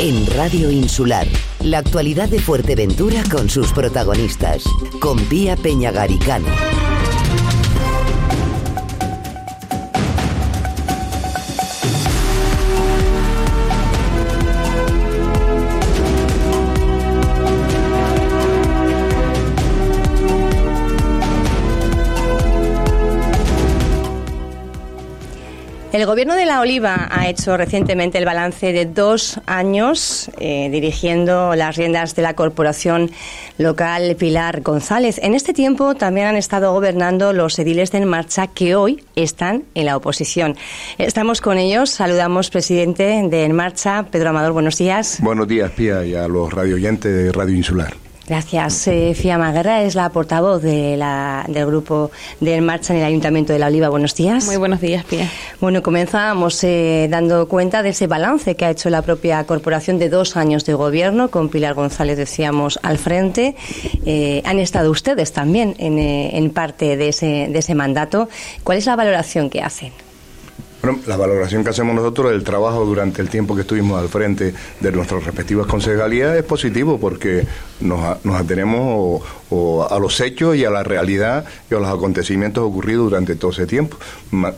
en Radio Insular. La actualidad de Fuerteventura con sus protagonistas. Con Pía Peñagaricano. El Gobierno de la Oliva ha hecho recientemente el balance de dos años eh, dirigiendo las riendas de la corporación local Pilar González. En este tiempo también han estado gobernando los ediles de En Marcha que hoy están en la oposición. Estamos con ellos. Saludamos, presidente de En Marcha, Pedro Amador. Buenos días. Buenos días, Pía, y a los radioyentes de Radio Insular. Gracias. Eh, Fia Maguerra es la portavoz de la, del grupo de En Marcha en el Ayuntamiento de La Oliva. Buenos días. Muy buenos días, Pia. Bueno, comenzamos eh, dando cuenta de ese balance que ha hecho la propia corporación de dos años de gobierno, con Pilar González, decíamos, al frente. Eh, han estado ustedes también en, eh, en parte de ese, de ese mandato. ¿Cuál es la valoración que hacen? Bueno, la valoración que hacemos nosotros del trabajo durante el tiempo que estuvimos al frente de nuestras respectivas concejalías es positivo porque nos, nos atenemos o, o a los hechos y a la realidad y a los acontecimientos ocurridos durante todo ese tiempo.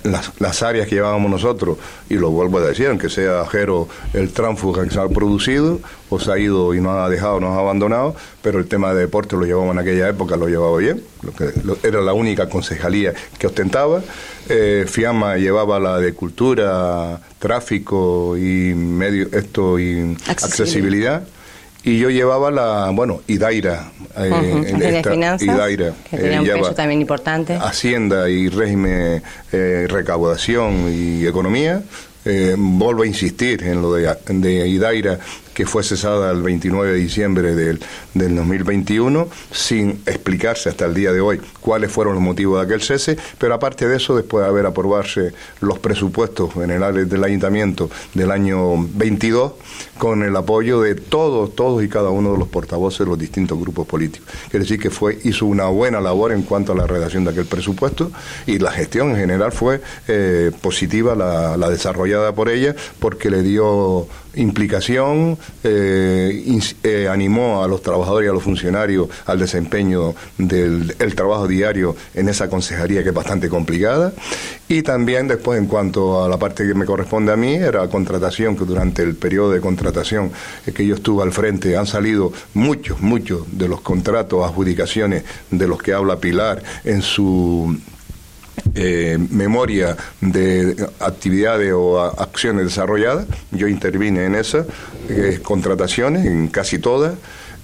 Las, las áreas que llevábamos nosotros, y lo vuelvo a decir, aunque sea ajero el tránsfuga que se ha producido, o se ha ido y nos ha dejado, nos ha abandonado, pero el tema de deporte lo llevamos en aquella época, lo llevaba bien, lo que, lo- era la única concejalía que ostentaba. Eh, Fiamma llevaba la de cultura, tráfico y medio esto y accesibilidad. Y yo llevaba la, bueno, Idaira. eh, de finanzas, Idaira, que tenía un lleva peso también importante. Hacienda y régimen, eh, recaudación y economía. Eh, vuelvo a insistir en lo de, de Idaira, que fue cesada el 29 de diciembre del, del 2021, sin explicarse hasta el día de hoy cuáles fueron los motivos de aquel cese, pero aparte de eso, después de haber aprobarse los presupuestos generales del ayuntamiento del año 22, con el apoyo de todos, todos y cada uno de los portavoces de los distintos grupos políticos. Quiere decir que fue, hizo una buena labor en cuanto a la redacción de aquel presupuesto y la gestión en general fue eh, positiva, la, la desarrollada por ella, porque le dio implicación, eh, eh, animó a los trabajadores y a los funcionarios al desempeño del el trabajo diario en esa consejería que es bastante complicada. Y también después en cuanto a la parte que me corresponde a mí, era contratación, que durante el periodo de contratación que yo estuve al frente han salido muchos, muchos de los contratos, adjudicaciones de los que habla Pilar en su eh, memoria de actividades o acciones desarrolladas. Yo intervine en esas eh, contrataciones, en casi todas.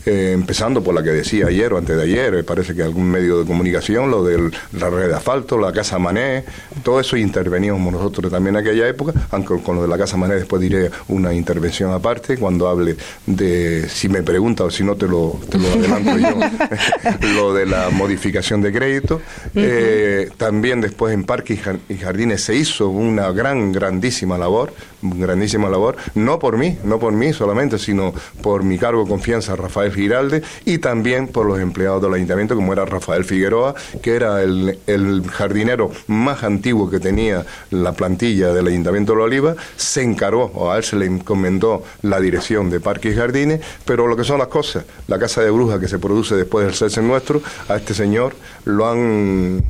Eh, empezando por la que decía ayer o antes de ayer, parece que algún medio de comunicación, lo de la red de asfalto, la Casa Mané, todo eso interveníamos nosotros también en aquella época, aunque con lo de la Casa Mané después diré una intervención aparte cuando hable de, si me pregunta o si no te lo, te lo adelanto yo, lo de la modificación de crédito. Eh, también después en parques y jardines se hizo una gran, grandísima labor, grandísima labor, no por mí, no por mí solamente, sino por mi cargo de confianza, Rafael Giralde, y también por los empleados del ayuntamiento, como era Rafael Figueroa, que era el, el jardinero más antiguo que tenía la plantilla del ayuntamiento de La Oliva, se encargó, o a él se le encomendó la dirección de parques y jardines, pero lo que son las cosas, la casa de brujas que se produce después del cese nuestro, a este señor lo han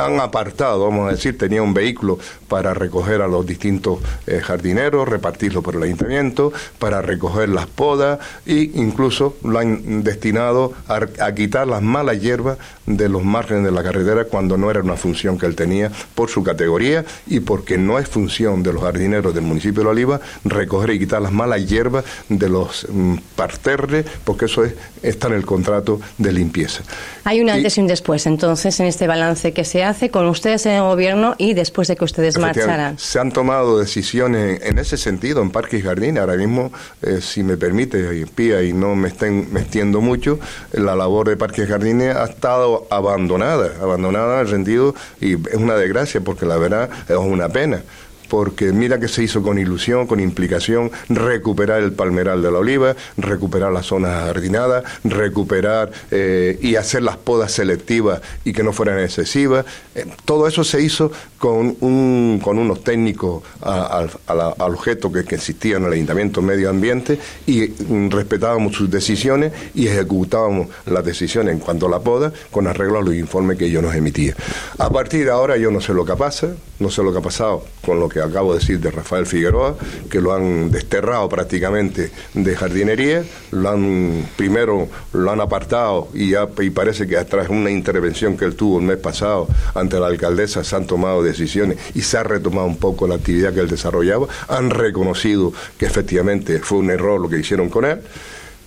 han apartado, vamos a decir, tenía un vehículo para recoger a los distintos eh, jardineros, repartirlo por el ayuntamiento, para recoger las podas e incluso lo han destinado a, a quitar las malas hierbas de los márgenes de la carretera cuando no era una función que él tenía por su categoría y porque no es función de los jardineros del municipio de La Oliva recoger y quitar las malas hierbas de los mm, parterres, porque eso es, está en el contrato de limpieza. Hay un antes y un después, entonces, en este balance que se hace con ustedes en el gobierno y después de que ustedes marcharan. Se han tomado decisiones en ese sentido en parques y jardines. Ahora mismo, eh, si me permite, y Pía, y no me estén me extiendo mucho, la labor de parques y jardines ha estado abandonada, abandonada en el sentido, y es una desgracia porque la verdad es una pena porque mira que se hizo con ilusión, con implicación, recuperar el palmeral de la oliva, recuperar las zonas jardinadas, recuperar eh, y hacer las podas selectivas y que no fueran excesivas. Eh, todo eso se hizo con, un, con unos técnicos al objeto que, que existía en el Ayuntamiento Medio Ambiente y mm, respetábamos sus decisiones y ejecutábamos las decisiones en cuanto a la poda con arreglo a los informes que ellos nos emitían. A partir de ahora yo no sé lo que pasa, no sé lo que ha pasado con lo que acabo de decir de Rafael Figueroa, que lo han desterrado prácticamente de jardinería, lo han primero lo han apartado y, ya, y parece que tras una intervención que él tuvo el mes pasado ante la alcaldesa se han tomado decisiones y se ha retomado un poco la actividad que él desarrollaba, han reconocido que efectivamente fue un error lo que hicieron con él,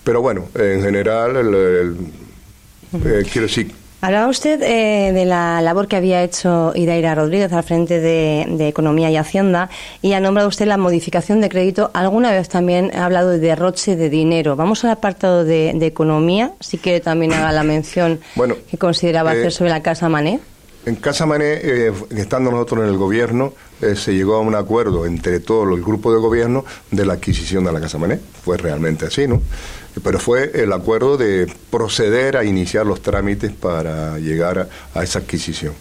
pero bueno, en general, eh, quiero decir Hablaba usted eh, de la labor que había hecho Idaira Rodríguez al frente de, Economía y Hacienda y ha nombrado usted la modificación de crédito. Alguna vez también ha hablado de derroche de dinero. Vamos al apartado de, Economía, si quiere también haga la mención que consideraba hacer eh, sobre la Casa Mané. En Casa Mané, eh, estando nosotros en el gobierno, se llegó a un acuerdo entre todo el grupo de gobierno de la adquisición de la Casa Mané. Fue realmente así, ¿no? Pero fue el acuerdo de proceder a iniciar los trámites para llegar a, esa adquisición.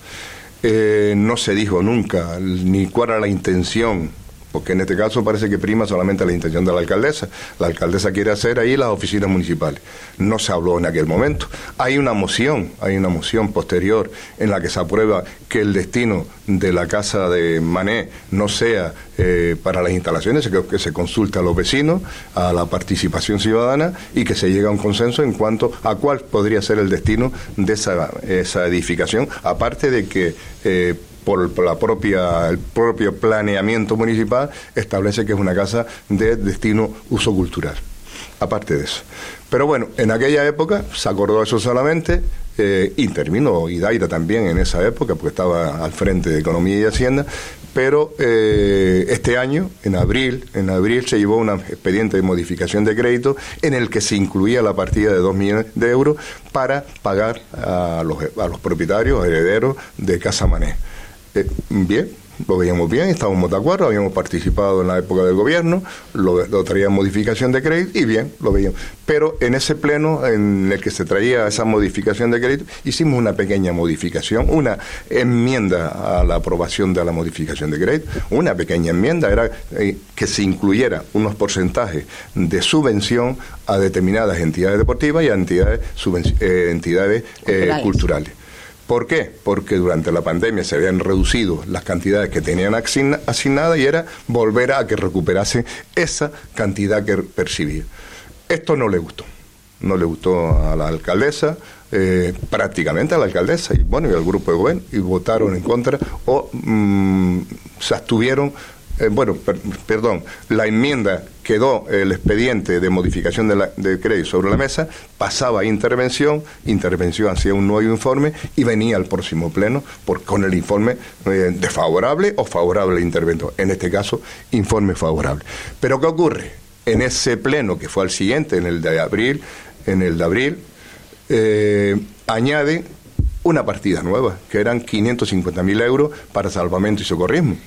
Eh, no se dijo nunca ni cuál era la intención porque en este caso parece que prima solamente la intención de la alcaldesa. La alcaldesa quiere hacer ahí las oficinas municipales. No se habló en aquel momento. Hay una moción, hay una moción posterior en la que se aprueba que el destino de la casa de Mané no sea eh, para las instalaciones, que, que se consulte a los vecinos, a la participación ciudadana y que se llegue a un consenso en cuanto a cuál podría ser el destino de esa, esa edificación, aparte de que eh, por, la propia, el propio planeamiento municipal, establece que es una casa de destino uso cultural. Aparte de eso. Pero bueno, en aquella época se acordó eso solamente, eh, intervino Idaira también en esa época, porque estaba al frente de Economía y Hacienda, pero eh, este año, en abril, en abril se llevó un expediente de modificación de crédito en el que se incluía la partida de 2 millones de euros para pagar a los, a los propietarios, herederos de Casa Mané. Eh, bien, lo veíamos bien, estábamos de acuerdo, habíamos participado en la época del gobierno, lo, traía modificación de crédito y bien, lo veíamos. Pero en ese pleno en el que se traía esa modificación de crédito, hicimos una pequeña modificación, una enmienda a la aprobación de la modificación de crédito, una pequeña enmienda era eh, que se incluyera unos porcentajes de subvención a determinadas entidades deportivas y a entidades, eh, entidades culturales. ¿Por qué? Porque durante la pandemia se habían reducido las cantidades que tenían asignadas y era volver a que recuperase esa cantidad que percibía. Esto no le gustó. No le gustó a la alcaldesa, eh, prácticamente a la alcaldesa y bueno y al grupo de gobierno y votaron en contra o mm, se abstuvieron eh, bueno, perdón, la enmienda quedó el expediente de modificación de, la, de, crédito sobre la mesa, pasaba a intervención, intervención hacía un nuevo informe y venía al próximo pleno con el informe eh, desfavorable o favorable al. En este caso, informe favorable. Pero ¿qué ocurre? En ese pleno que fue al siguiente, en el de abril, en el de abril, eh, añade una partida nueva, que eran 550 mil euros para salvamento y socorrismo,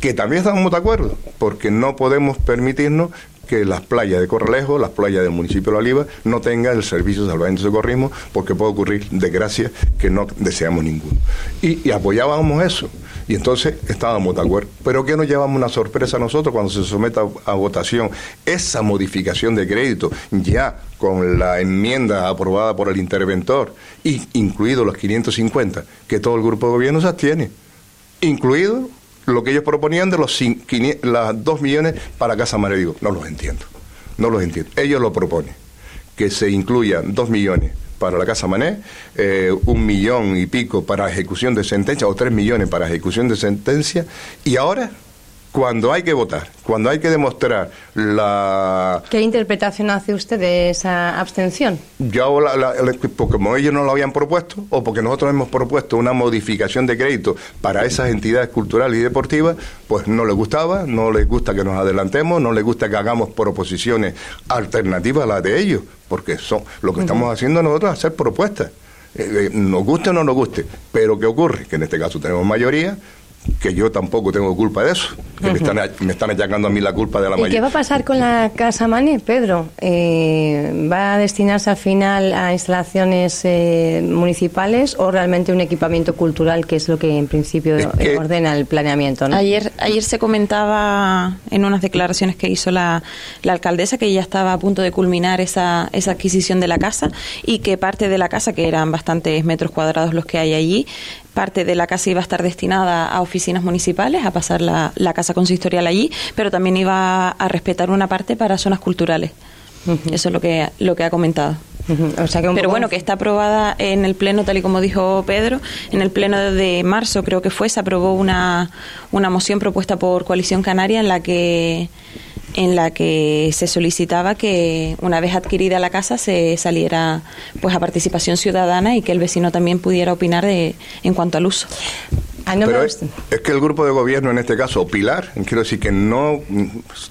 que también estamos de acuerdo, porque no podemos permitirnos que las playas de Corralejo, las playas del municipio de La Oliva, no tengan el servicio de salvamento y socorrismo, porque puede ocurrir desgracias que no deseamos ninguno. Y, apoyábamos eso. Y entonces estábamos de acuerdo. Pero ¿qué nos llevamos una sorpresa a nosotros cuando se someta a, votación esa modificación de crédito ya con la enmienda aprobada por el interventor y incluido los 550 que todo el grupo de gobierno se abstiene, incluido lo que ellos proponían de los las 2 millones para Casa María. Digo, no los entiendo, no los entiendo. Ellos lo proponen, que se incluyan 2 millones para la Casa Mané, eh, un millón y pico para ejecución de sentencia, o tres millones para ejecución de sentencia, y ahora cuando hay que votar, cuando hay que demostrar la... ¿Qué interpretación hace usted de esa abstención? Yo, porque como ellos no lo habían propuesto, o porque nosotros hemos propuesto una modificación de crédito para esas entidades culturales y deportivas, pues no les gustaba, no les gusta que nos adelantemos, no les gusta que hagamos proposiciones alternativas a las de ellos, porque son lo que estamos haciendo nosotros es hacer propuestas. Eh, eh, nos guste o no nos guste, pero ¿qué ocurre? Que en este caso tenemos mayoría, que yo tampoco tengo culpa de eso, que me, están, me están achacando a mí la culpa de la ¿Y mayoría. qué va a pasar con la Casa Mané, Pedro? Eh, ¿Va a destinarse al final a instalaciones eh, municipales o realmente un equipamiento cultural, que es lo que en principio Es que- ordena el planeamiento? ¿no? Ayer, ayer se comentaba en unas declaraciones que hizo la, la alcaldesa que ya estaba a punto de culminar esa, esa adquisición de la casa y que parte de la casa, que eran bastantes metros cuadrados los que hay allí, parte de la casa iba a estar destinada a oficinas municipales, a pasar la, la casa consistorial allí, pero también iba a respetar una parte para zonas culturales. Eso es lo que, lo que ha comentado. Ujú. O sea que un Pero bueno, que está aprobada en el Pleno, tal y como dijo Pedro, en el Pleno de marzo creo que fue, se aprobó una, una moción propuesta por Coalición Canaria en la que en la que se solicitaba que una vez adquirida la casa se saliera pues a participación ciudadana y que el vecino también pudiera opinar de, en cuanto al uso. Ah, Pero es, es que el grupo de gobierno, en este caso, Pilar, quiero decir que no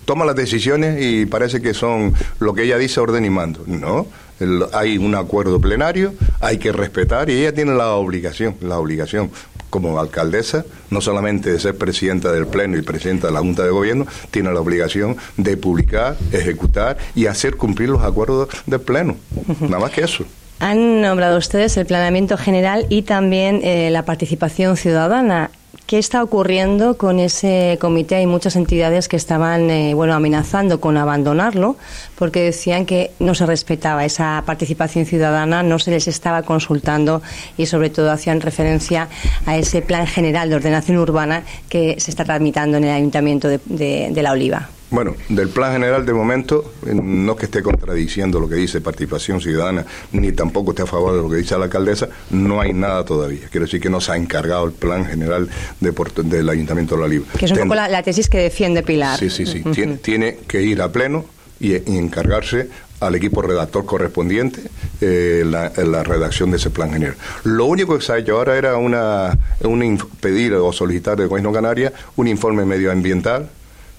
toma las decisiones y parece que son lo que ella dice orden y mando. No, El- hay un acuerdo plenario, hay que respetar y ella tiene la obligación, la obligación como alcaldesa, no solamente de ser presidenta del Pleno y presidenta de la Junta de Gobierno, tiene la obligación de publicar, ejecutar y hacer cumplir los acuerdos del Pleno. Nada más que eso. Han nombrado ustedes el planeamiento general y también eh, la participación ciudadana. ¿Qué está ocurriendo con ese comité? Hay muchas entidades que estaban eh, bueno, amenazando con abandonarlo porque decían que no se respetaba esa participación ciudadana, no se les estaba consultando y sobre todo hacían referencia a ese plan general de ordenación urbana que se está tramitando en el Ayuntamiento de, La Oliva. Bueno, del plan general de momento, eh, no que esté contradiciendo lo que dice participación ciudadana, ni tampoco esté a favor de lo que dice la alcaldesa, no hay nada todavía. Quiero decir que no se ha encargado el plan general de Porto- del Ayuntamiento de La Oliva. Que es un Ten- poco la, la tesis que defiende Pilar. Sí, sí, sí. Tiene, tiene que ir a pleno y, y encargarse al equipo redactor correspondiente eh, la, la redacción de ese plan general. Lo único que se ha hecho ahora era una, una pedir o solicitar del Gobierno Canaria un informe medioambiental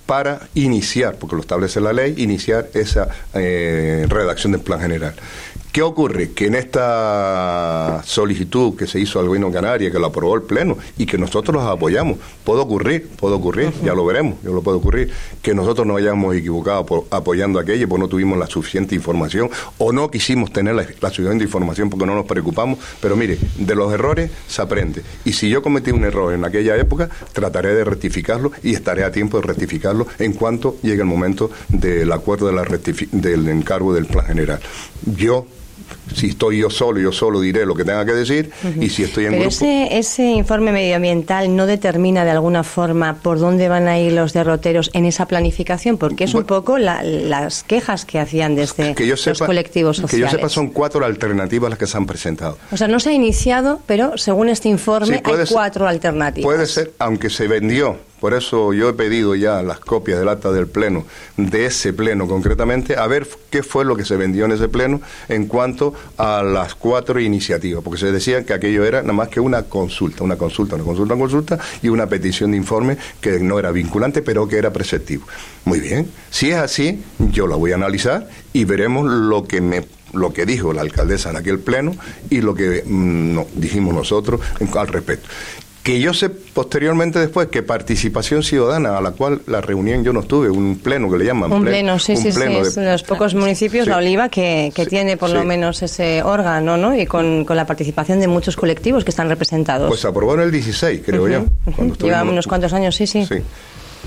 para iniciar, porque lo establece la ley, iniciar esa eh, redacción del plan general. ¿Qué ocurre? Que en esta solicitud que se hizo al Gobierno de Canarias, que lo aprobó el Pleno y que nosotros los apoyamos, puede ocurrir, puede ocurrir, ya lo veremos, ya lo puede ocurrir, que nosotros nos hayamos equivocado por, apoyando aquello porque no tuvimos la suficiente información o no quisimos tener la, la suficiente información porque no nos preocupamos, pero mire, de los errores se aprende. Y si yo cometí un error en aquella época, trataré de rectificarlo y estaré a tiempo de rectificarlo en cuanto llegue el momento del acuerdo de la del encargo del plan general. Yo si estoy yo solo, yo solo diré lo que tenga que decir, y si estoy en Pero grupo... ese, ese informe medioambiental no determina de alguna forma por dónde van a ir los derroteros en esa planificación, porque es un poco la- las quejas que hacían desde que yo los colectivos que sociales. yo sepa son cuatro alternativas las que se han presentado. O sea, no se ha iniciado, pero según este informe Sí, hay ser- cuatro alternativas. Puede ser, aunque se vendió, por eso yo he pedido ya las copias del acta del pleno, de ese pleno concretamente, a ver qué fue lo que se vendió en ese pleno en cuanto a las cuatro iniciativas, porque se decía que aquello era nada más que una consulta, una consulta, una consulta, una consulta y una petición de informe que no era vinculante, pero que era preceptivo. Muy bien, si es así, yo la voy a analizar y veremos lo que me lo que dijo la alcaldesa en aquel pleno y lo que mm, no- dijimos nosotros en- al respecto. Que yo sé posteriormente después que participación ciudadana, a la cual la reunión yo no estuve, un pleno que le llaman. Un ple- pleno, sí, un sí, sí. Es de- de los pocos municipios, Sí. La Oliva, que, que Sí, tiene por lo menos ese órgano, ¿no? Y con, con la participación de muchos colectivos que están representados. Pues en el 16, creo yo. Cuando unos cuantos años, sí, sí. Sí.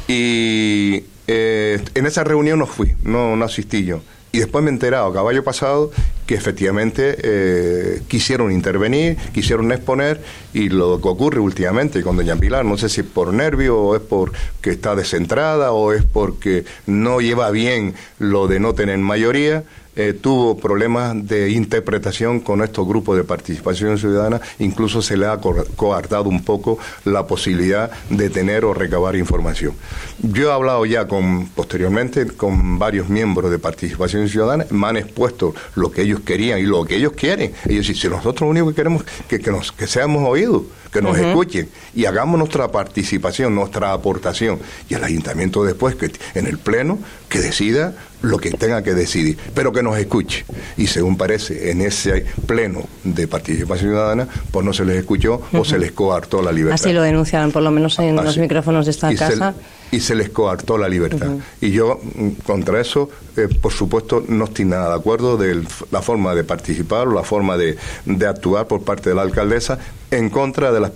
Y eh, en esa reunión no fui, no, no asistí yo. Y después me he enterado, caballo pasado, que efectivamente eh, quisieron intervenir, quisieron exponer, y lo que ocurre últimamente con Doña Pilar, no sé si es por nervio o es porque está descentrada o es porque no lleva bien lo de no tener mayoría, eh, tuvo problemas de interpretación con estos grupos de participación ciudadana, incluso se le ha co- coartado un poco la posibilidad de tener o recabar información. Yo he hablado ya con posteriormente con varios miembros de participación ciudadana, me han expuesto lo que ellos querían y lo que ellos quieren. Ellos dicen, si nosotros lo único que queremos es que, nos, que seamos oídos, que nos escuchen y hagamos nuestra participación, nuestra aportación. Y el ayuntamiento después, que en el pleno, que decida lo que tenga que decidir, pero que nos escuche. Y según parece, en ese pleno de participación ciudadana, pues no se les escuchó o se les coartó la libertad. Así lo denunciaron, por lo menos en los micrófonos de esta casa y se les coartó la libertad. Y yo mm, contra eso, eh, por supuesto, no estoy nada de acuerdo de la forma de participar o la forma de, de actuar por parte de la alcaldesa en contra de, las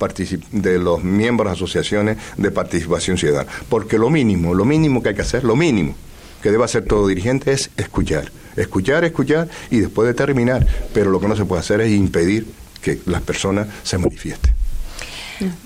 de los miembros de asociaciones de participación ciudadana. Porque lo mínimo, lo mínimo que hay que hacer, lo mínimo que debe hacer todo dirigente es escuchar. Escuchar, escuchar y después determinar. Pero lo que no se puede hacer es impedir que las personas se manifiesten.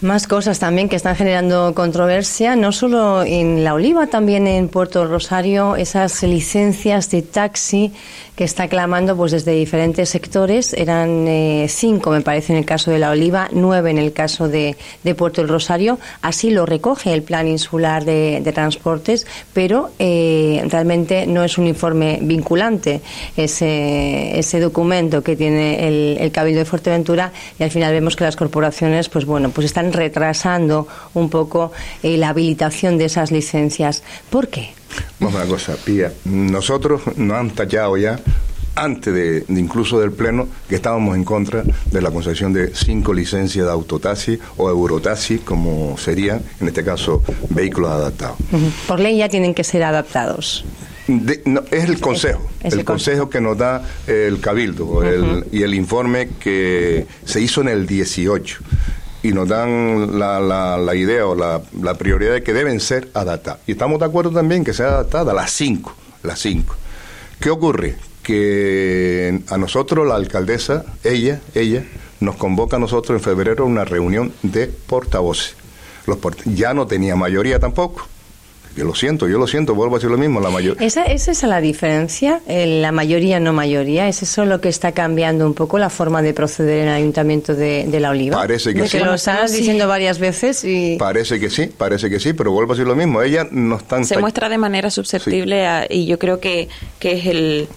Más cosas también que están generando controversia, no solo en La Oliva, también en Puerto Rosario, esas licencias de taxi que está clamando pues desde diferentes sectores. Eran eh, cinco, me parece, en el caso de La Oliva, nueve en el caso de, Puerto del Rosario. Así lo recoge el Plan Insular de, Transportes, pero eh, realmente no es un informe vinculante ese, ese documento que tiene el, el Cabildo de Fuerteventura y al final vemos que las corporaciones, pues bueno, pues están retrasando un poco eh, la habilitación de esas licencias. ¿Por qué? Vamos a una cosa, Pía. Nosotros nos han tallado ya antes de, incluso del Pleno, que estábamos en contra de la concesión de cinco licencias de autotaxi o eurotaxi, como serían, en este caso, vehículos adaptados. Por ley ya tienen que ser adaptados. es el consejo, el, consejo que nos da el Cabildo y el informe que se hizo en el 18 y nos dan la, la, idea o la, la, prioridad de que deben ser adaptadas. Y estamos de acuerdo también que sea adaptada las cinco, las cinco. ¿Qué ocurre? Que a nosotros la alcaldesa, ella, ella, nos convoca a nosotros en febrero a una reunión de portavoces. Los ya no tenía mayoría tampoco. Yo lo siento, yo lo siento, vuelvo a decir lo mismo. La mayoría. ¿Esa, ¿Es esa la diferencia? ¿La mayoría, no mayoría? ¿Es eso lo que está cambiando un poco la forma de proceder en el Ayuntamiento de, La Oliva? Parece que sí. lo estás diciendo varias veces y... Parece que sí, parece que sí, pero vuelvo a decir lo mismo. Ella no está... Se muestra de manera susceptible y yo creo que, que es el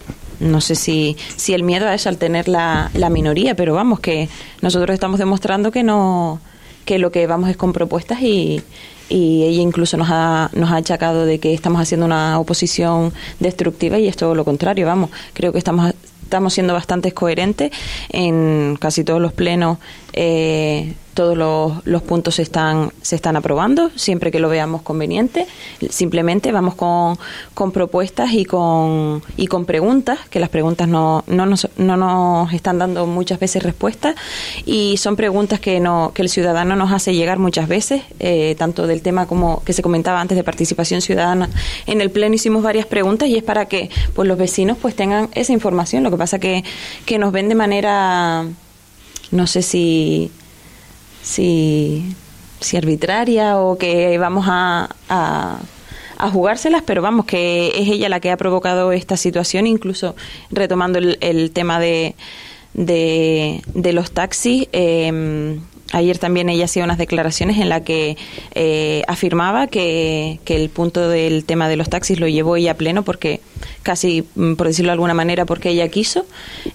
no sé si, si el miedo es al tener la, la minoría, pero vamos, que nosotros estamos demostrando que no que lo que vamos es con propuestas y, y ella incluso nos ha, nos ha achacado de que estamos haciendo una oposición destructiva y es todo lo contrario, vamos, creo que estamos estamos siendo bastante coherentes en casi todos los plenos eh, todos los, puntos se están, se están aprobando, siempre que lo veamos conveniente. Simplemente vamos con, con propuestas y con, y con preguntas, que las preguntas no, no, nos, no nos están dando muchas veces respuestas y son preguntas que, no, que el ciudadano nos hace llegar muchas veces, eh, tanto del tema como que se comentaba antes de participación ciudadana. En el pleno hicimos varias preguntas y es para que pues, los vecinos pues tengan esa información. Lo que pasa que, que nos ven de manera no sé si, si, arbitraria o que vamos a, a, jugárselas, pero vamos, que es ella la que ha provocado esta situación, incluso retomando el, el tema de, de, de los taxis. Eh, Ayer también ella hacía unas declaraciones en la que eh, afirmaba que, que, el punto del tema de los taxis lo llevó ella a pleno porque casi, mm, por decirlo de alguna manera, porque ella quiso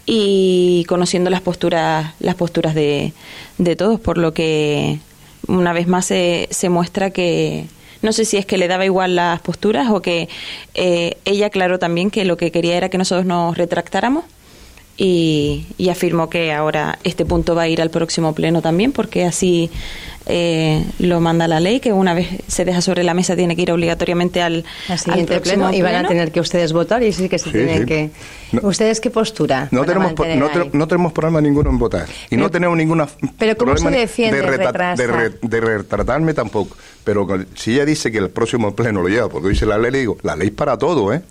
y conociendo las posturas, las posturas de, de todos, por lo que una vez más se, se muestra que, no sé si es que le daba igual las posturas o que eh, ella aclaró también que lo que quería era que nosotros nos retractáramos y, y, afirmó que ahora este punto va a ir al próximo pleno también, porque así eh, lo manda la ley, que una vez se deja sobre la mesa tiene que ir obligatoriamente al, siguiente pleno, y van a tener que ustedes votar y sí que se tienen que... ¿Ustedes qué postura? No tenemos, no, tenemos problema ninguno en votar y no tenemos ninguna ¿Pero cómo se defiende de, de, retratarme tampoco. Pero si ella dice que el próximo pleno lo lleva, porque dice la ley, le digo, la ley es para todo, ¿eh?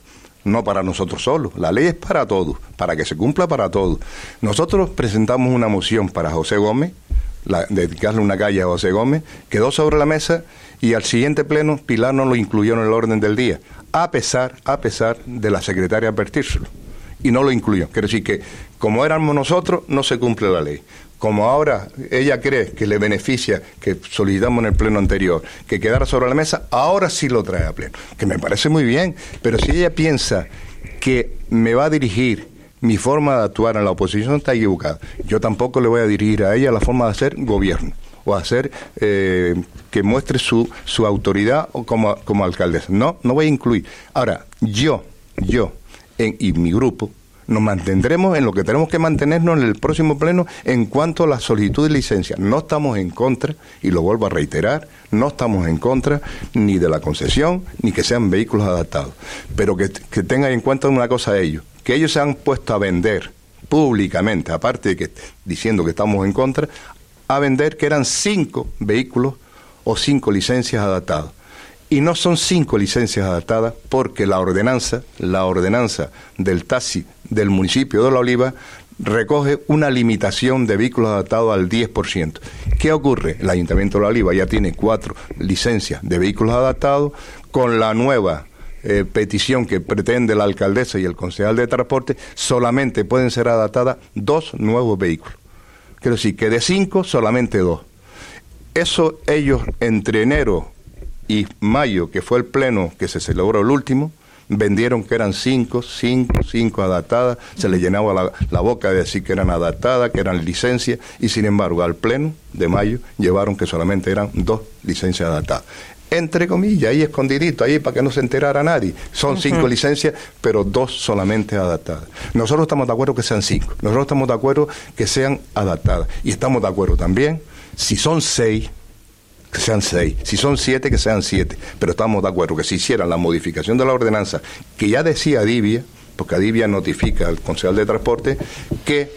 No para nosotros solos. La ley es para todos, para que se cumpla para todos. Nosotros presentamos una moción para José Gómez, la, dedicarle una calle a José Gómez, quedó sobre la mesa y al siguiente pleno Pilar no lo incluyó en el orden del día, a pesar, a pesar de la secretaria advertírselo. Y no lo incluyó. Quiere decir que, como éramos nosotros, no se cumple la ley como ahora ella cree que le beneficia, que solicitamos en el pleno anterior, que quedara sobre la mesa, ahora sí lo trae a pleno, que me parece muy bien, pero si ella piensa que me va a dirigir mi forma de actuar en la oposición está equivocada. Yo tampoco le voy a dirigir a ella la forma de hacer gobierno o hacer eh, que muestre su, su autoridad como, como alcaldesa. No, no voy a incluir. Ahora, yo, yo en, y mi grupo nos mantendremos en lo que tenemos que mantenernos en el próximo pleno en cuanto a la solicitud de licencia. No estamos en contra, y lo vuelvo a reiterar, no estamos en contra ni de la concesión, ni que sean vehículos adaptados. Pero que, tengan en cuenta una cosa ellos, que ellos se han puesto a vender públicamente, aparte de que diciendo que estamos en contra, a vender que eran cinco vehículos o cinco licencias adaptadas. Y no son cinco licencias adaptadas porque la ordenanza, la ordenanza del taxi del municipio de La Oliva recoge una limitación de vehículos adaptados al 10%. ¿Qué ocurre? El Ayuntamiento de La Oliva ya tiene cuatro licencias de vehículos adaptados. Con la nueva eh, petición que pretende la alcaldesa y el concejal de transporte, solamente pueden ser adaptadas dos nuevos vehículos. Quiero decir que de cinco, solamente dos. Eso ellos entre enero y mayo, que fue el pleno que se celebró el último, vendieron que eran cinco, cinco, cinco adaptadas, se les llenaba la, la, boca de decir que eran adaptadas, que eran licencias, y sin embargo al pleno de mayo llevaron que solamente eran dos licencias adaptadas. Entre comillas, ahí escondidito, ahí para que no se enterara nadie. Son cinco licencias, pero dos solamente adaptadas. Nosotros estamos de acuerdo que sean cinco. Nosotros estamos de acuerdo que sean adaptadas. Y estamos de acuerdo también, si son seis, que sean seis, si son siete, que sean siete, pero estamos de acuerdo que si hicieran la modificación de la ordenanza, que ya decía Adivia, porque Adivia notifica al concejal de transporte, que,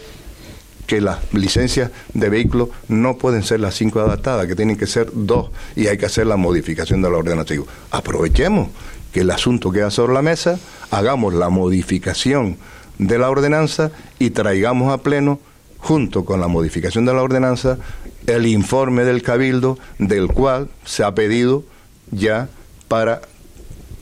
que las licencias de vehículos no pueden ser las cinco adaptadas, que tienen que ser dos, y hay que hacer la modificación de la ordenanza. Digo, aprovechemos que el asunto queda sobre la mesa, hagamos la modificación de la ordenanza y traigamos a pleno junto con la modificación de la ordenanza, el informe del Cabildo, del cual se ha pedido ya para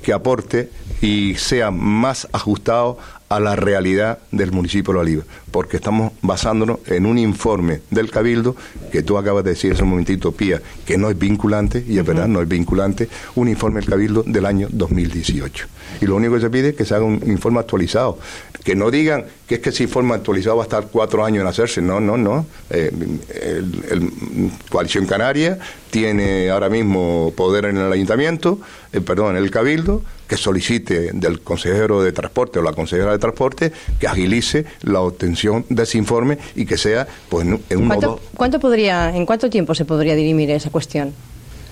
que aporte y sea más ajustado a la realidad del municipio de Oliva, porque estamos basándonos en un informe del Cabildo que tú acabas de decir hace un momentito, Pía, que no es vinculante, y es verdad, no es vinculante, un informe del Cabildo del año 2018. Y lo único que se pide es que se haga un informe actualizado, que no digan que es que ese informe actualizado va a estar cuatro años en hacerse, no, no, no. Eh, el, el, Coalición Canaria tiene ahora mismo poder en el ayuntamiento, eh, perdón, en el Cabildo, que solicite del consejero de transporte o la consejera de transporte que agilice la obtención de ese informe y que sea pues en un ¿Cuánto, ¿cuánto podría, ¿En cuánto tiempo se podría dirimir esa cuestión?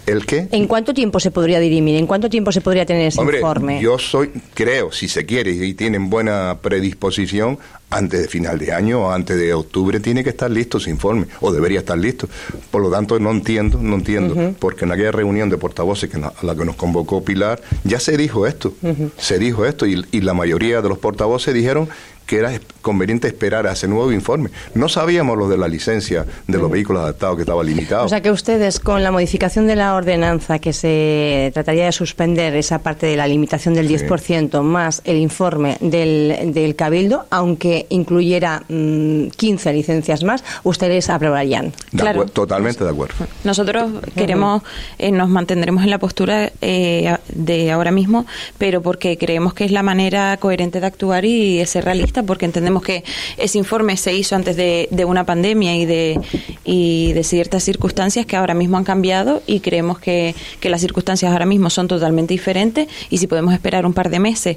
¿El qué? ¿En cuánto tiempo se podría dirimir? ¿En cuánto tiempo se podría tener ese Hombre, informe? Yo soy, creo, si se quiere y tienen buena predisposición, antes de final de año o antes de octubre tiene que estar listo ese informe, o debería estar listo. Por lo tanto, no entiendo, no entiendo, uh -huh. porque en aquella reunión de portavoces que a la que nos convocó Pilar, ya se dijo esto, uh -huh. se dijo esto, y, y la mayoría de los portavoces dijeron que era conveniente esperar a ese nuevo informe. No sabíamos lo de la licencia de los vehículos adaptados que estaba limitado. O sea que ustedes con la modificación de la ordenanza que se trataría de suspender esa parte de la limitación del 10% sí. más el informe del, del Cabildo, aunque incluyera mmm, 15 licencias más, ustedes aprobarían. De claro. Totalmente de acuerdo. Nosotros queremos, eh, nos mantendremos en la postura eh, de ahora mismo, pero porque creemos que es la manera coherente de actuar y de ser realista porque entendemos que ese informe se hizo antes de, una pandemia y de, y de ciertas circunstancias que ahora mismo han cambiado y creemos que, las circunstancias ahora mismo son totalmente diferentes y si podemos esperar un par de meses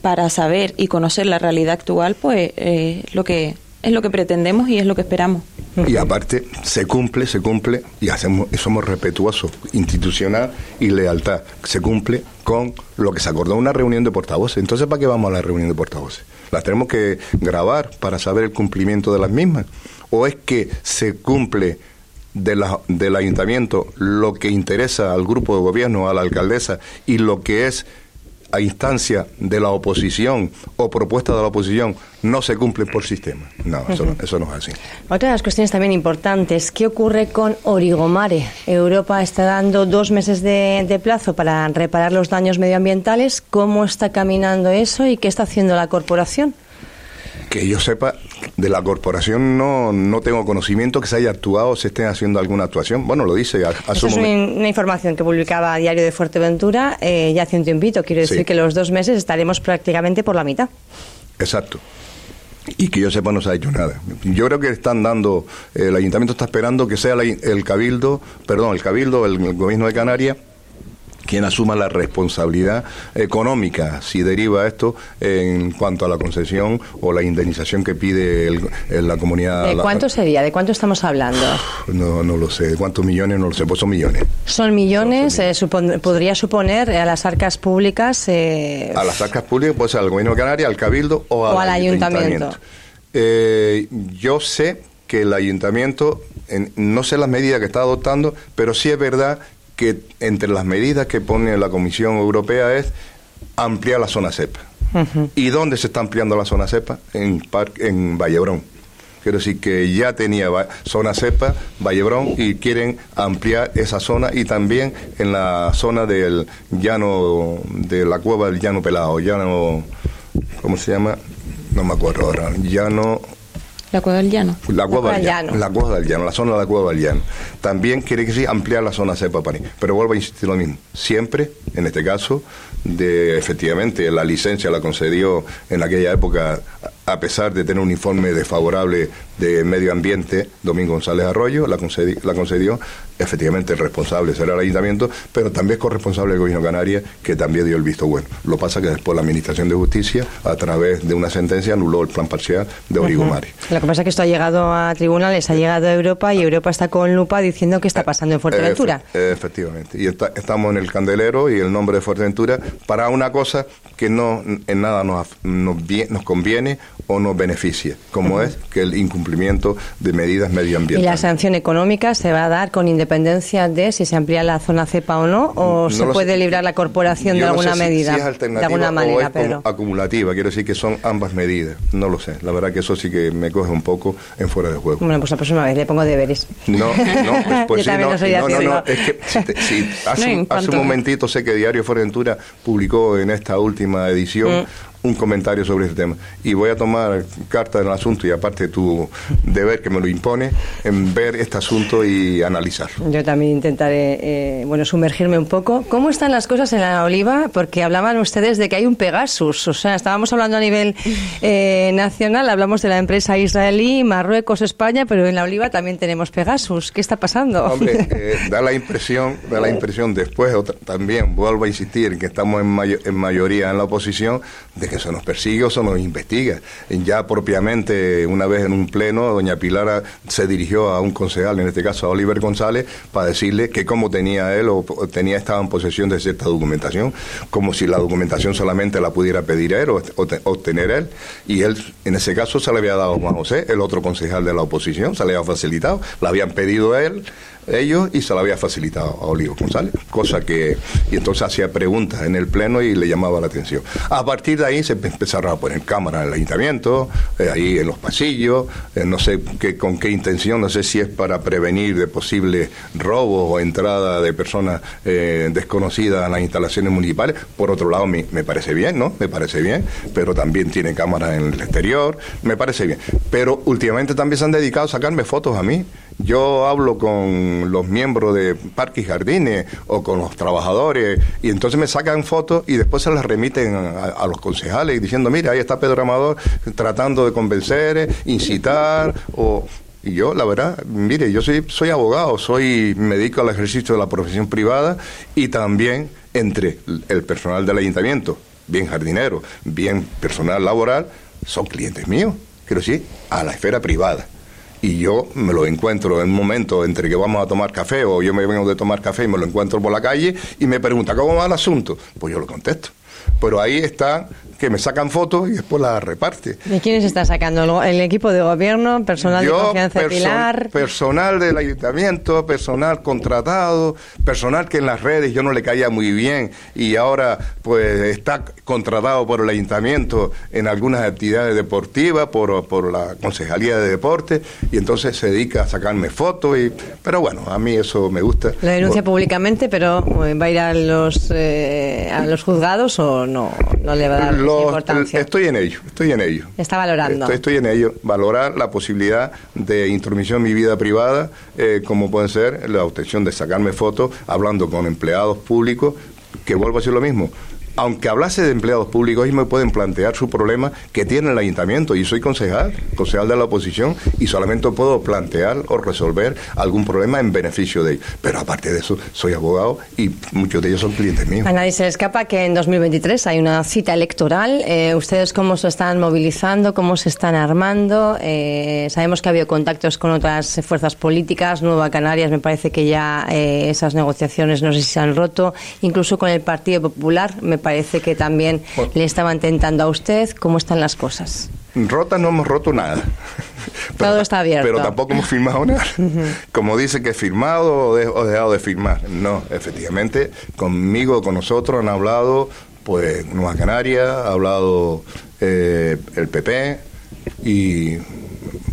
para saber y conocer la realidad actual, pues eh, lo que es lo que pretendemos y es lo que esperamos. Y aparte, se cumple, se cumple, y hacemos, somos respetuosos, institucional y lealtad. Se cumple con lo que se acordó en una reunión de portavoces. Entonces, ¿para qué vamos a la reunión de portavoces? Las tenemos que grabar para saber el cumplimiento de las mismas. ¿O es que se cumple de la, del ayuntamiento lo que interesa al grupo de gobierno, a la alcaldesa, y lo que es a instancia de la oposición o propuesta de la oposición no se cumple por sistema. No, eso, uh -huh. eso no es así. Otra de las cuestiones también importantes, ¿qué ocurre con Origomare? Europa está dando dos meses de, de, plazo para reparar los daños medioambientales. ¿Cómo está caminando eso y qué está haciendo la corporación? Que yo sepa, de la corporación no, no tengo conocimiento que se haya actuado o se esté haciendo alguna actuación. Bueno, lo dice. A, a es una, una, información que publicaba Diario de Fuerteventura eh, ya hace un tiempito. Quiero decir sí. que los dos meses estaremos prácticamente por la mitad. Exacto. y que yo sepa no se ha hecho nada. Yo creo que están dando, el ayuntamiento está esperando que sea el cabildo, perdón, el cabildo, el, gobierno de Canarias, quien asuma la responsabilidad económica si deriva esto en cuanto a la concesión o la indemnización que pide la comunidad. ¿De cuánto sería? ¿De cuánto estamos hablando? No, no lo sé. ¿De cuántos millones? No lo sé. Pues son millones. Son millones. Eh, ¿Podría suponer a las arcas públicas? Eh, a las arcas públicas puede ser al gobierno de Canarias, al cabildo o, al, ayuntamiento. Eh, yo sé que el ayuntamiento, no sé las medidas que está adoptando, pero sí es verdad que entre las medidas que pone la Comisión Europea es ampliar la zona cepa. ¿Y dónde se está ampliando la zona cepa? En, en Vallebrón. Quiero decir que ya tenía zona cepa, Vallebrón, y quieren ampliar esa zona y también en la zona del llano, de la cueva del llano pelado, llano, ¿cómo se llama? No me acuerdo ahora, llano la Cueva del Llano. La Cueva, del Llano. La Cueva del Llano, la zona de la Cueva del Llano. También quiere que sí ampliar la zona cepa Paní. Pero vuelvo a insistir lo mismo. Siempre, en este caso, de efectivamente la licencia la concedió en aquella época, a pesar de tener un informe desfavorable de medio ambiente, Domingo González Arroyo, la, concedió, la concedió efectivamente el responsable será el ayuntamiento, pero también es corresponsable del gobierno de Canarias, que también dio el visto bueno. Lo pasa que después la Administración de Justicia, a través de una sentencia, anuló el plan parcial de Origomari. Lo que pasa es que esto ha llegado a tribunales, ha llegado a Europa y Europa está con lupa diciendo que está pasando en Fuerteventura. efectivamente. Y estamos en el candelero y el nombre de Fuerteventura para una cosa que no en nada nos, nos, nos conviene o nos beneficia, como es que el incumplimiento de medidas medioambientales. ¿Y la sanción económica se va a dar con independencia de si se amplía la zona cepa o no? ¿O se puede librar la corporación de alguna medida? de alguna manera, o acumulativa, quiero decir que son ambas medidas. No lo sé. La verdad que eso sí que me coge un poco en fuera de juego. Bueno, pues la próxima vez le pongo deberes. No, no, pues, pues sí, no, no, no, es que hace, hace un momentito sé que Diario Fuerteventura publicó en esta última edición mm un comentario sobre este tema. Y voy a tomar carta del asunto y aparte tu deber que me lo impone, en ver este asunto y analizar. Yo también intentaré, eh, bueno, sumergirme un poco. ¿Cómo están las cosas en la Oliva? Porque hablaban ustedes de que hay un Pegasus. O sea, estábamos hablando a nivel eh, nacional, hablamos de la empresa israelí, Marruecos, España, pero en la Oliva también tenemos Pegasus. ¿Qué está pasando? Hombre, eh, da la impresión, da la impresión después, también vuelvo a insistir, que estamos en, en mayoría en la oposición, de que se nos persigue o se nos investiga. Ya propiamente, una vez en un pleno, doña Pilar se dirigió a un concejal, en este caso a Oliver González, para decirle que cómo tenía él o tenía estaba en posesión de cierta documentación, como si la documentación solamente la pudiera pedir él o obtener él. Y él, en ese caso, se le había dado a Juan José, el otro concejal de la oposición, se le había facilitado, la habían pedido a él ellos y se la había facilitado a Olivo González, cosa que, y entonces hacía preguntas en el pleno y le llamaba la atención. A partir de ahí se empezaron a poner cámaras en el ayuntamiento, eh, ahí en los pasillos, eh, no sé qué, con qué intención, no sé si es para prevenir de posibles robos o entrada de personas eh, desconocidas a las instalaciones municipales. Por otro lado, me, me parece bien, ¿no? Me parece bien, pero también tiene cámaras en el exterior, me parece bien. Pero últimamente también se han dedicado a sacarme fotos a mí. Yo hablo con los miembros de Parques y Jardines o con los trabajadores y entonces me sacan fotos y después se las remiten a, los concejales diciendo, mira, ahí está Pedro Amador tratando de convencer, incitar o... Y yo, la verdad, mire, yo soy, soy abogado, soy, me dedico al ejercicio de la profesión privada y también entre el personal del ayuntamiento, bien jardinero, bien personal laboral, son clientes míos, quiero decir, a la esfera privada y yo me lo encuentro en un momento entre que vamos a tomar café o yo me vengo de tomar café y me lo encuentro por la calle y me pregunta, ¿cómo va el asunto? Pues yo lo contesto. Pero ahí está que me sacan fotos y después las reparte. ¿De quiénes está sacando? ¿El equipo de gobierno? ¿Personal de confianza Pilar? Personal del ayuntamiento, personal contratado, personal que en las redes yo no le caía muy bien y ahora pues está contratado por el ayuntamiento en algunas actividades deportivas, por, por la Concejalía de Deportes y entonces se dedica a sacarme fotos. Y, pero bueno, a mí eso me gusta. Lo denuncia públicamente, pero eh, ¿va a ir a los, eh, a los juzgados o no, no le va a dar? Estoy en ello, estoy en ello. Está valorando. Estoy, en ello, valorar la posibilidad de intromisión en mi vida privada, eh, como puede ser la obtención de sacarme fotos hablando con empleados públicos, que vuelvo a decir lo mismo aunque hablase de empleados públicos, ellos me pueden plantear su problema que tiene el ayuntamiento. Y soy concejal, concejal de la oposición, y solamente puedo plantear o resolver algún problema en beneficio de ellos. Pero aparte de eso, soy abogado y muchos de ellos son clientes míos. A nadie se le escapa que en 2023 hay una cita electoral. Eh, ¿Ustedes cómo se están movilizando? ¿Cómo se están armando? Eh, sabemos que ha habido contactos con otras fuerzas políticas. Nueva Canarias, me parece que ya eh, esas negociaciones no sé si se han roto. Incluso con el Partido Popular, me parece que también le estaban tentando a usted. ¿Cómo están las cosas? Rota no hemos roto nada. Todo está abierto. Pero tampoco hemos firmado nada. Como dice que he firmado o, dejado de firmar. No, efectivamente, conmigo, con nosotros han hablado, pues, Nueva Canaria, ha hablado eh, el PP y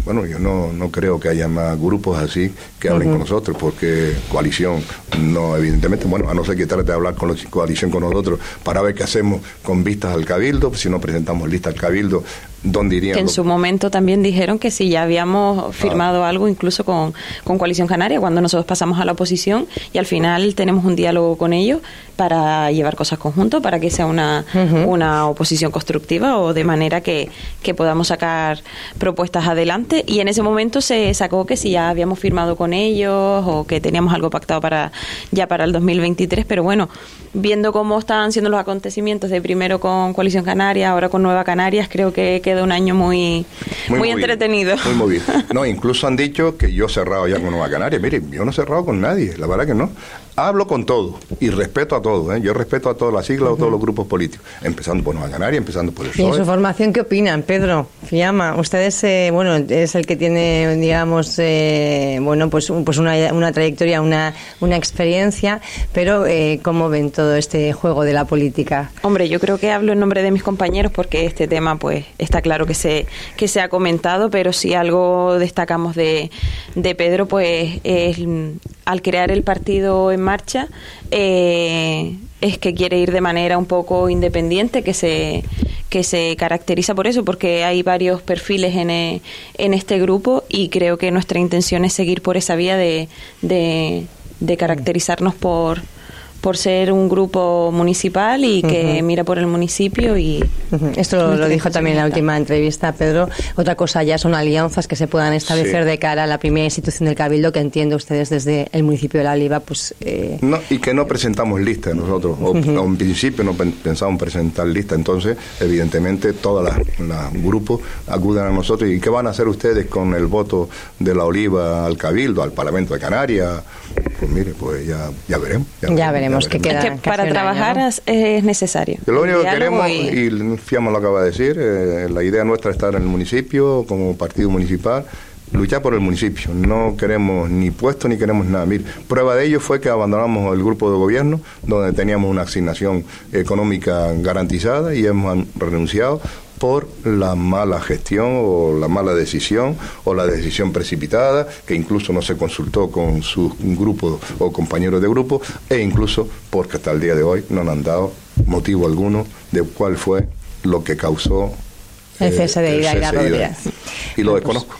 bueno, yo no, no creo que haya más grupos así que hablen con nosotros, porque coalición, no, evidentemente, bueno, a no ser que trate de hablar con la coalición con nosotros para ver qué hacemos con vistas al cabildo, si no presentamos lista al cabildo, ¿dónde irían? Que en su momento también dijeron que si ya habíamos firmado ah. algo incluso con, con Coalición Canaria, cuando nosotros pasamos a la oposición y al final tenemos un diálogo con ellos para llevar cosas conjuntos, para que sea una, una oposición constructiva o de manera que, que podamos sacar propuestas adelante. Y en ese momento se sacó que si ya habíamos firmado con ellos o que teníamos algo pactado para ya para el 2023, pero bueno, viendo cómo están siendo los acontecimientos de primero con Coalición Canaria, ahora con Nueva Canarias, creo que queda un año muy, muy, entretenido. Muy movido. No, incluso han dicho que yo he cerrado ya con Nueva Canaria. Mire, yo no he cerrado con nadie, la verdad que no. Hablo con todos y respeto a todos. ¿eh? Yo respeto a todas las siglas o todos los grupos políticos, empezando por Nueva Canaria, empezando por el ¿Y en su formación qué opinan, Pedro? Fiamma, usted es, eh, bueno, es el que tiene, digamos, eh, bueno, pues, pues una, una trayectoria, una, una experiencia, pero eh, ¿cómo ven todo este juego de la política? Hombre, yo creo que hablo en nombre de mis compañeros porque este tema, pues, está claro que se, que se ha comentado, pero si algo destacamos de, de Pedro, pues, es al crear el partido en marcha, eh, es que quiere ir de manera un poco independiente, que se, que se caracteriza por eso, porque hay varios perfiles en, eh, en este grupo y creo que nuestra intención es seguir por esa vía de, de caracterizarnos por, por ser un grupo municipal y que mira por el municipio y esto lo, dijo también en la última entrevista Pedro. Otra cosa ya son alianzas que se puedan establecer de cara a la primera institución del cabildo que entiende ustedes desde el municipio de La Oliva pues eh, no, y que no presentamos lista nosotros. O, en principio no pensamos presentar lista. Entonces evidentemente todos los grupos acuden a nosotros. Y qué van a hacer ustedes con el voto de La Oliva al cabildo al Parlamento de Canarias pues mire pues ya, ya veremos ya veremos que para trabajar es necesario. lo único que queremos, y, Fiamma lo acaba de decir, eh, la idea nuestra es estar en el municipio como partido municipal luchar por el municipio. No queremos ni puesto ni queremos nada. Mire, prueba de ello fue que abandonamos el grupo de gobierno, donde teníamos una asignación económica garantizada y hemos renunciado por la mala gestión o la mala decisión o la decisión precipitada, que incluso no se consultó con sus grupos o compañeros de grupo, e incluso porque hasta el día de hoy no han dado motivo alguno de cuál fue lo que causó el cese de Ida Rodríguez. Y lo desconozco.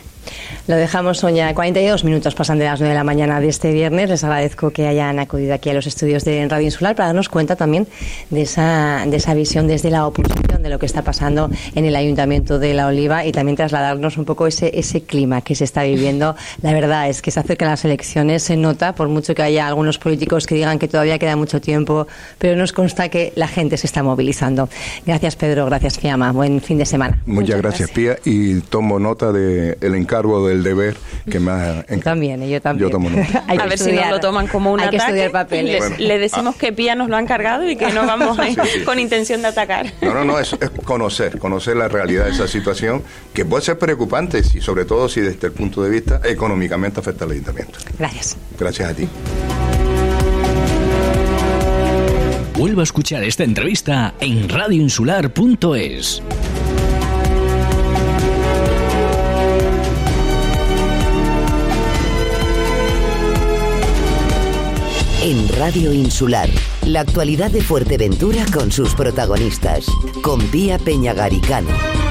Lo dejamos ya 42 minutos pasan de las 9 de la mañana de este viernes. Les agradezco que hayan acudido aquí a los estudios de Radio Insular para darnos cuenta también de esa, de esa visión desde la oposición de lo que está pasando en el Ayuntamiento de La Oliva y también trasladarnos un poco ese, ese clima que se está viviendo. La verdad es que se acercan las elecciones, se nota, por mucho que haya algunos políticos que digan que todavía queda mucho tiempo, pero nos consta que la gente se está movilizando. Gracias, Pedro. Gracias, Fiamma. Buen fin de semana. Muchas, gracias, Pía. Y tomo nota del el encargo del deber que más También, yo también. a ver si no lo toman como un ataque. Que Le, decimos que Pía nos lo han cargado y que no vamos con intención de atacar. No, no, no, es, conocer, conocer la realidad de esa situación que puede ser preocupante y sobre todo si desde el punto de vista económicamente afecta al ayuntamiento. Gracias. Gracias a ti. Vuelvo a escuchar esta entrevista en radioinsular.es. en Radio Insular. La actualidad de Fuerteventura con sus protagonistas. Con Pía Peñagaricano.